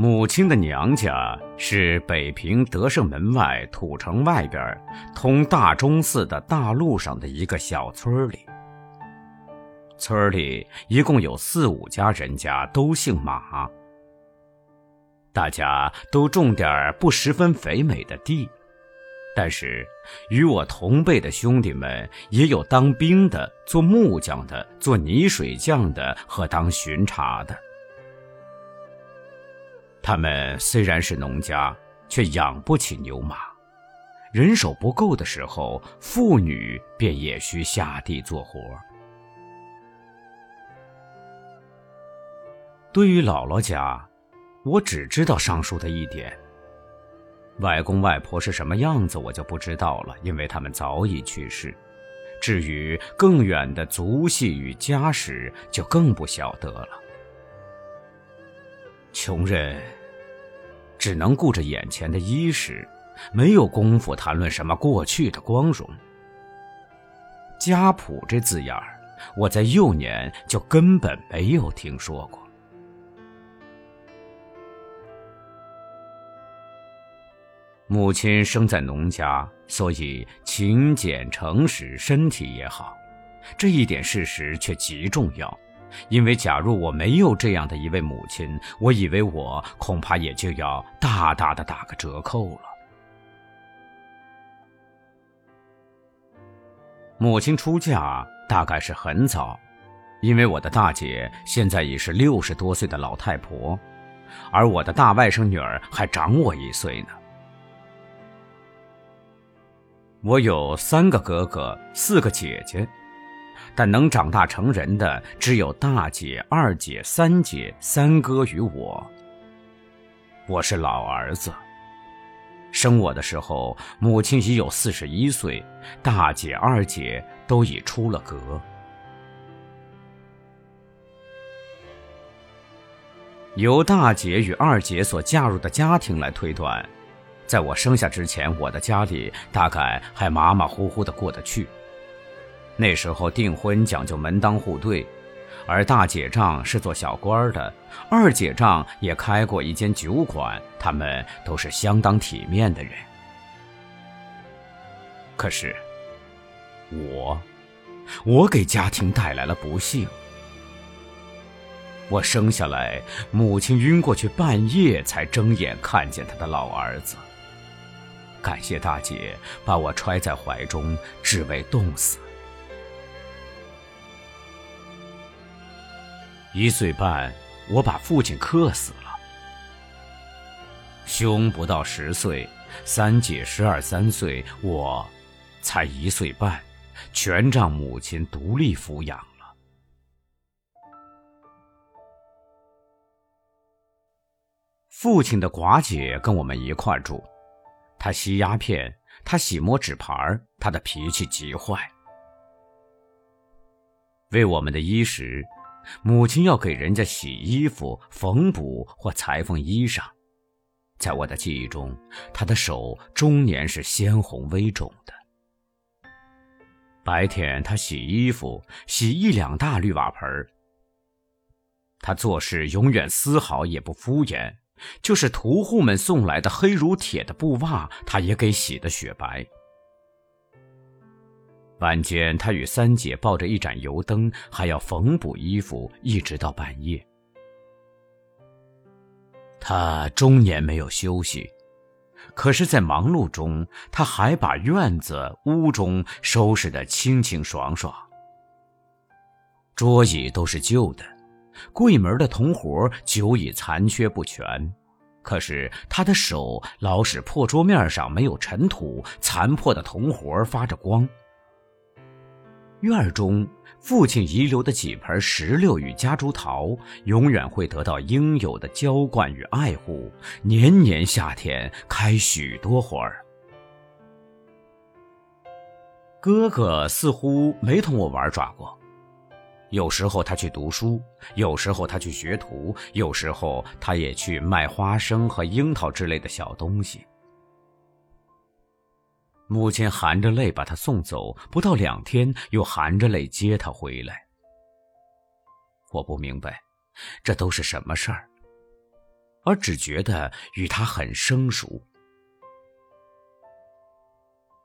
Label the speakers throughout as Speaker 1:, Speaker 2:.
Speaker 1: 母亲的娘家是北平德胜门外土城外边通大钟寺的大路上的一个小村里。村里一共有四五家人家，都姓马。大家都种点不十分肥美的地，但是与我同辈的兄弟们也有当兵的、做木匠的、做泥水匠的和当巡查的。他们虽然是农家，却养不起牛马，人手不够的时候，妇女便也需下地做活。对于姥姥家，我只知道上述的一点。外公外婆是什么样子，我就不知道了，因为他们早已去世。至于更远的族系与家史，就更不晓得了。穷人只能顾着眼前的衣食，没有功夫谈论什么过去的光荣。家谱这字眼儿，我在幼年就根本没有听说过。母亲生在农家，所以勤俭诚实，身体也好，这一点事实却极重要。因为假如我没有这样的一位母亲，我以为我恐怕也就要大大的打个折扣了。母亲出嫁大概是很早，因为我的大姐现在已是六十多岁的老太婆，而我的大外甥女儿还长我一岁呢。我有三个哥哥，四个姐姐。但能长大成人的只有大姐、二姐、三姐、三哥与我。我是老儿子。生我的时候，母亲已有四十一岁，大姐、二姐都已出了阁。由大姐与二姐所嫁入的家庭来推断，在我生下之前，我的家里大概还马马虎虎的过得去。那时候订婚讲究门当户对，而大姐丈是做小官的，二姐丈也开过一间酒馆，他们都是相当体面的人。可是，我，我给家庭带来了不幸。我生下来，母亲晕过去，半夜才睁眼看见她的老儿子。感谢大姐把我揣在怀中，只为冻死。一岁半，我把父亲克死了。兄不到十岁，三姐十二三岁，我才一岁半，全仗母亲独立抚养了。父亲的寡姐跟我们一块住，她吸鸦片，她洗磨纸盘她的脾气极坏，为我们的衣食。母亲要给人家洗衣服、缝补或裁缝衣裳，在我的记忆中，她的手终年是鲜红微肿的。白天她洗衣服，洗一两大绿瓦盆她做事永远丝毫也不敷衍，就是屠户们送来的黑如铁的布袜，她也给洗得雪白。晚间，他与三姐抱着一盏油灯，还要缝补衣服，一直到半夜。他终年没有休息，可是，在忙碌中，他还把院子、屋中收拾得清清爽爽。桌椅都是旧的，柜门的铜活久已残缺不全，可是他的手老使破桌面上没有尘土，残破的铜活发着光。院中父亲遗留的几盆石榴与夹竹桃，永远会得到应有的浇灌与爱护，年年夏天开许多花儿。哥哥似乎没同我玩耍过，有时候他去读书，有时候他去学徒，有时候他也去卖花生和樱桃之类的小东西。母亲含着泪把他送走，不到两天又含着泪接他回来。我不明白，这都是什么事儿？而只觉得与他很生疏。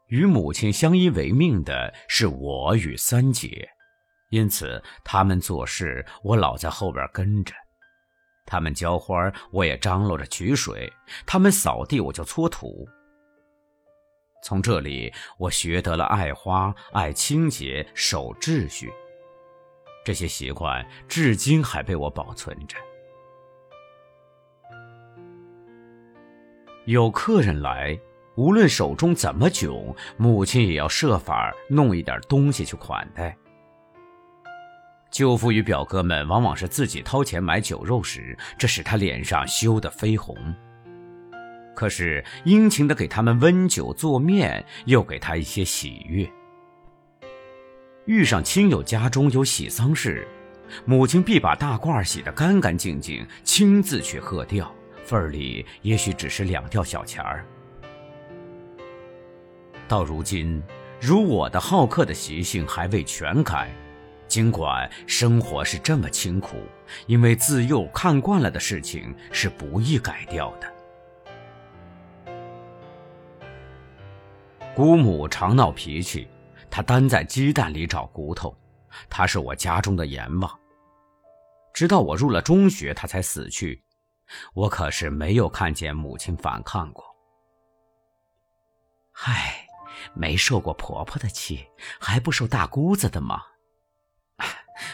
Speaker 1: 与母亲相依为命的是我与三姐，因此他们做事，我老在后边跟着；他们浇花，我也张罗着取水；他们扫地，我就搓土。从这里，我学得了爱花、爱清洁、守秩序。这些习惯至今还被我保存着。有客人来。无论手中怎么窘，母亲也要设法弄一点东西去款待。舅父与表哥们往往是自己掏钱买酒肉时，这使他脸上羞得绯红。可是殷勤的给他们温酒做面，又给他一些喜悦。遇上亲友家中有喜丧事，母亲必把大褂洗得干干净净，亲自去喝掉，份儿里也许只是两吊小钱儿。到如今，如我的好客的习性还未全改，尽管生活是这么清苦，因为自幼看惯了的事情是不易改掉的。姑母常闹脾气，她单在鸡蛋里找骨头，她是我家中的阎王。直到我入了中学，她才死去，我可是没有看见母亲反抗过。唉。没受过婆婆的气，还不受大姑子的吗？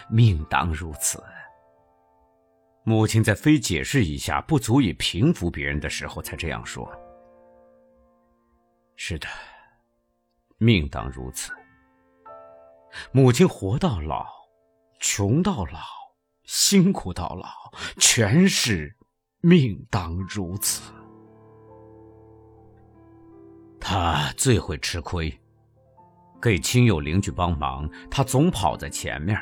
Speaker 1: 命当如此。母亲在非解释一下不足以平服别人的时候，才这样说。是的，命当如此。母亲活到老，穷到老，辛苦到老，全是命当如此。他最会吃亏，给亲友邻居帮忙，他总跑在前面。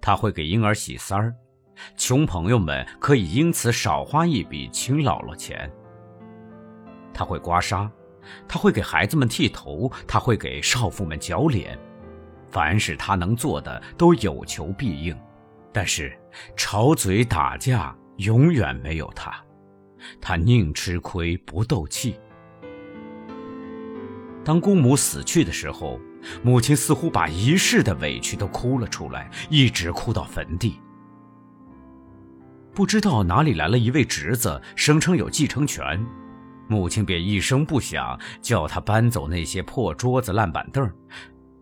Speaker 1: 他会给婴儿洗衫儿，穷朋友们可以因此少花一笔亲姥姥钱。他会刮痧，他会给孩子们剃头，他会给少妇们绞脸，凡是他能做的都有求必应。但是吵嘴打架永远没有他，他宁吃亏不斗气。当姑母死去的时候，母亲似乎把一世的委屈都哭了出来，一直哭到坟地。不知道哪里来了一位侄子，声称有继承权，母亲便一声不响叫他搬走那些破桌子烂板凳，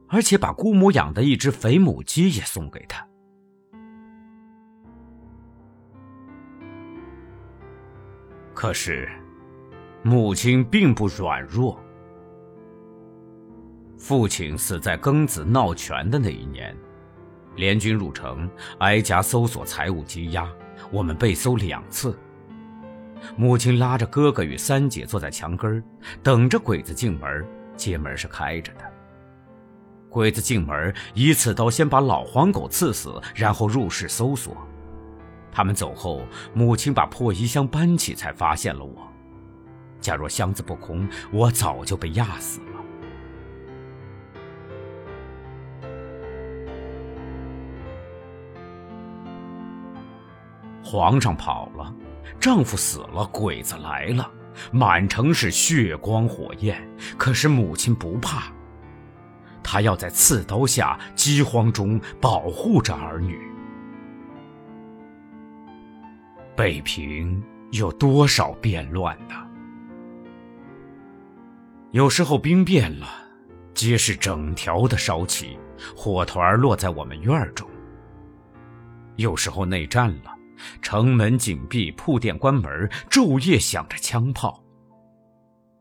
Speaker 1: 而且把姑母养的一只肥母鸡也送给他。可是，母亲并不软弱。父亲死在庚子闹权的那一年，联军入城，挨家搜索财物积压，我们被搜两次。母亲拉着哥哥与三姐坐在墙根等着鬼子进门，街门是开着的。鬼子进门，一刺刀先把老黄狗刺死，然后入室搜索。他们走后，母亲把破衣箱搬起，才发现了我。假若箱子不空，我早就被压死了。皇上跑了，丈夫死了，鬼子来了，满城是血光火焰。可是母亲不怕，她要在刺刀下、饥荒中保护着儿女。北平有多少变乱呢？有时候兵变了，街市整条的烧起，火团落在我们院中；有时候内战了。城门紧闭，铺店关门，昼夜响着枪炮。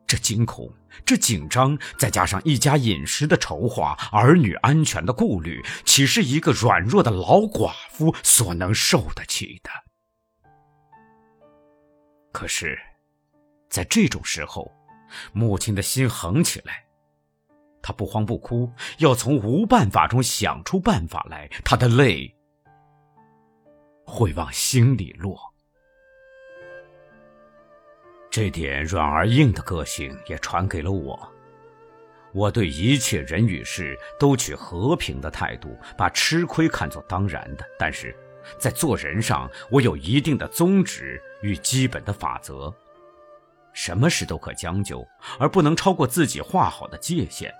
Speaker 1: 这惊恐，这紧张，再加上一家饮食的筹划，儿女安全的顾虑，岂是一个软弱的老寡妇所能受得起的？可是，在这种时候，母亲的心横起来，她不慌不哭，要从无办法中想出办法来。她的泪。会往心里落，这点软而硬的个性也传给了我。我对一切人与事都取和平的态度，把吃亏看作当然的。但是在做人上，我有一定的宗旨与基本的法则。什么事都可将就，而不能超过自己画好的界限。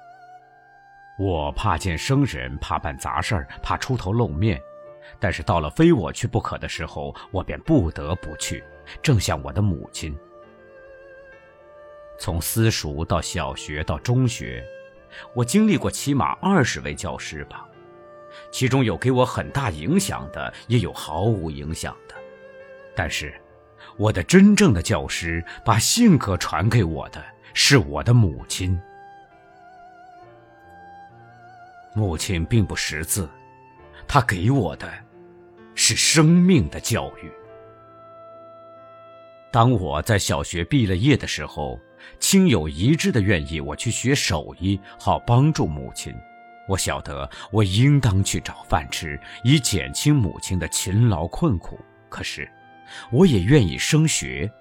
Speaker 1: 我怕见生人，怕办杂事儿，怕出头露面，但是到了非我去不可的时候，我便不得不去。正像我的母亲，从私塾到小学到中学，我经历过起码二十位教师吧。其中有给我很大影响的，也有毫无影响的。但是，我的真正的教师，把性格传给我的，是我的母亲。母亲并不识字，他给我的，是生命的教育。当我在小学毕了业的时候，亲友一致的愿意我去学手艺，好帮助母亲。我晓得我应当去找饭吃，以减轻母亲的勤劳困苦。可是，我也愿意升学。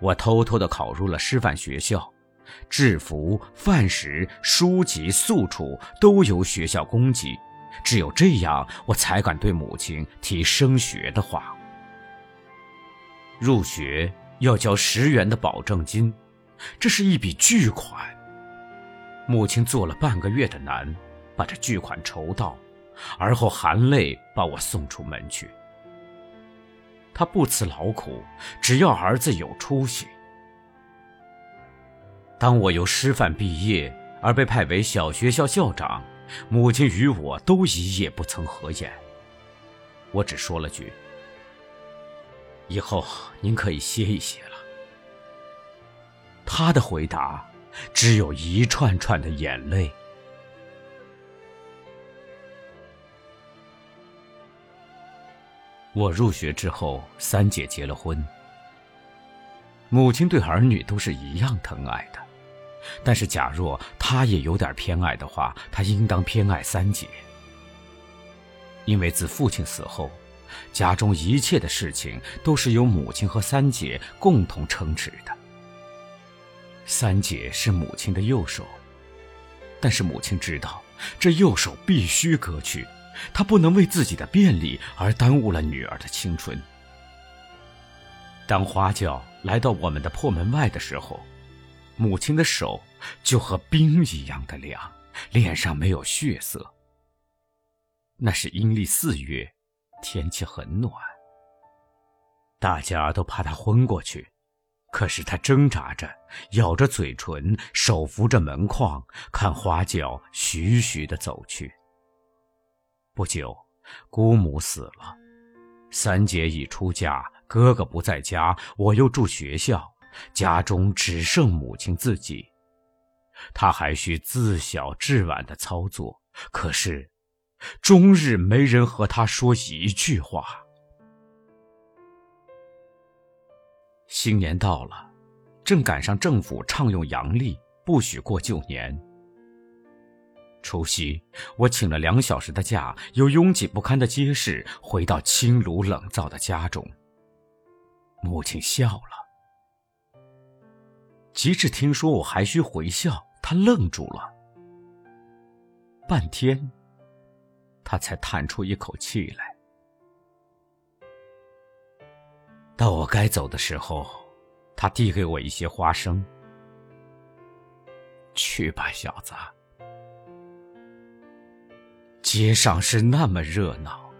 Speaker 1: 我偷偷地考入了师范学校，制服、饭食、书籍、宿处都由学校供给。只有这样，我才敢对母亲提升学的话。入学要交十元的保证金，这是一笔巨款。母亲做了半个月的难。把这巨款筹到，而后含泪把我送出门去。他不辞劳苦，只要儿子有出息。当我由师范毕业而被派为小学校校长，母亲与我都一夜不曾合眼。我只说了句：“以后您可以歇一歇了。”他的回答只有一串串的眼泪。我入学之后，三姐结了婚。母亲对儿女都是一样疼爱的，但是假若她也有点偏爱的话，她应当偏爱三姐，因为自父亲死后，家中一切的事情都是由母亲和三姐共同撑持的。三姐是母亲的右手，但是母亲知道，这右手必须割去。她不能为自己的便利而耽误了女儿的青春。当花轿来到我们的破门外的时候，母亲的手就和冰一样的凉，脸上没有血色。那是阴历四月，天气很暖。大家都怕她昏过去，可是她挣扎着，咬着嘴唇，手扶着门框，看花轿徐徐的走去。不久，姑母死了，三姐已出嫁，哥哥不在家，我又住学校，家中只剩母亲自己。她还需自小至晚的操作，可是，终日没人和她说一句话。新年到了，正赶上政府倡用阳历，不许过旧年。除夕，我请了两小时的假，由拥挤不堪的街市回到清炉冷灶的家中。母亲笑了，及至听说我还需回校，他愣住了。半天，他才叹出一口气来。到我该走的时候，他递给我一些花生：“去吧，小子。”街上是那么热闹，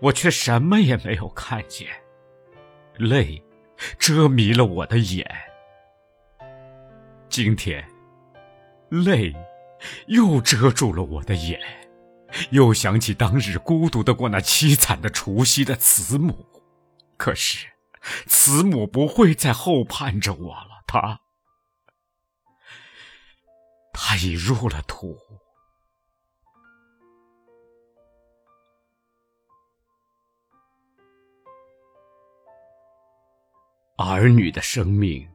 Speaker 1: 我却什么也没有看见。泪遮迷了我的眼。今天，泪又遮住了我的眼，又想起当日孤独的过那凄惨的除夕的慈母。可是，慈母不会再后盼着我了，她，她已入了土。儿女的生命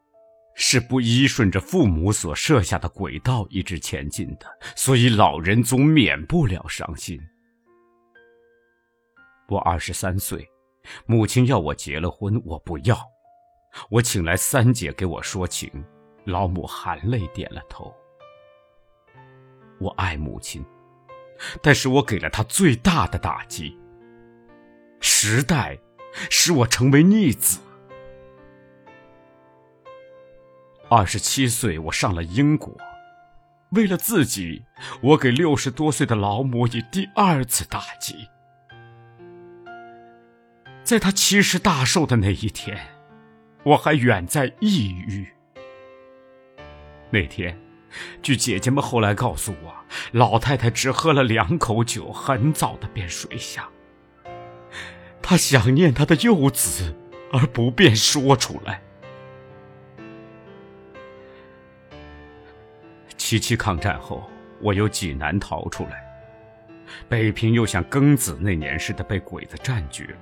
Speaker 1: 是不依顺着父母所设下的轨道一直前进的，所以老人总免不了伤心。我二十三岁，母亲要我结了婚，我不要。我请来三姐给我说情，老母含泪点了头。我爱母亲，但是我给了她最大的打击。时代使我成为逆子。二十七岁，我上了英国。为了自己，我给六十多岁的老母以第二次打击。在她七十大寿的那一天，我还远在异域。那天，据姐姐们后来告诉我，老太太只喝了两口酒，很早的便睡下。她想念她的幼子，而不便说出来。七七抗战后，我由济南逃出来，北平又像庚子那年似的被鬼子占据了。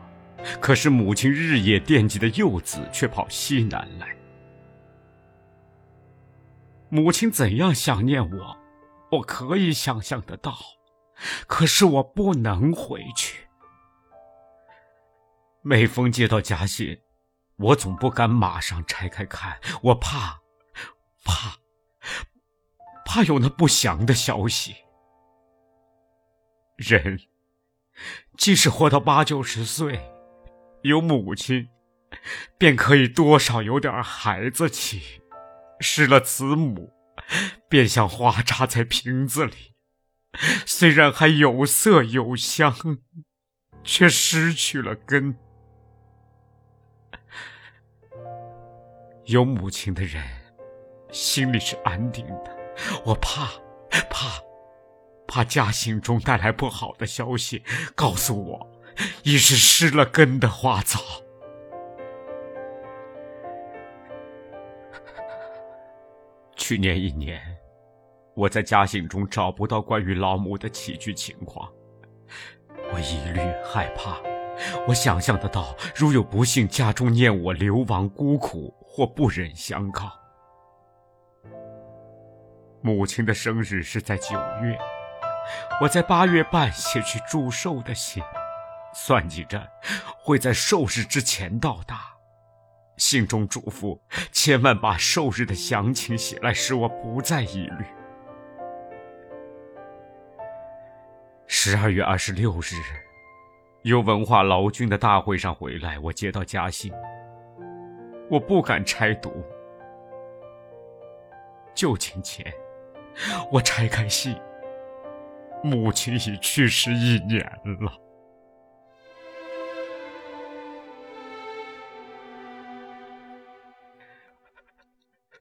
Speaker 1: 可是母亲日夜惦记的幼子却跑西南来。母亲怎样想念我，我可以想象得到。可是我不能回去。每逢接到家信，我总不敢马上拆开看，我怕，怕。怕有那不祥的消息。人即使活到八九十岁，有母亲，便可以多少有点孩子气；失了慈母，便像花插在瓶子里，虽然还有色有香，却失去了根。有母亲的人，心里是安定的。我怕，怕，怕家信中带来不好的消息，告诉我已是失了根的花草。去年一年，我在家信中找不到关于老母的起居情况，我疑虑害怕。我想象得到，如有不幸，家中念我流亡孤苦，或不忍相告。母亲的生日是在九月，我在八月半写去祝寿的信，算计着会在寿日之前到达。信中嘱咐千万把寿日的详情写来，使我不再疑虑。十二月二十六日，由文化劳军的大会上回来，我接到家信，我不敢拆读。就寝前。我拆开信，母亲已去世一年了。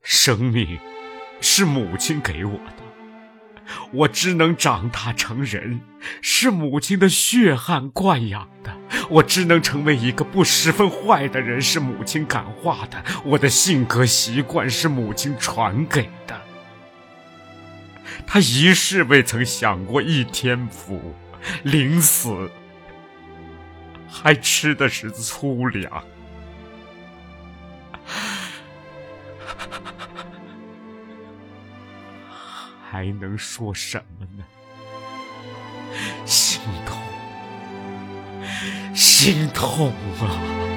Speaker 1: 生命是母亲给我的，我只能长大成人，是母亲的血汗惯养的；我只能成为一个不十分坏的人，是母亲感化的；我的性格习惯是母亲传给。他一世未曾享过一天福，临死还吃的是粗粮，还能说什么呢？心痛，心痛啊！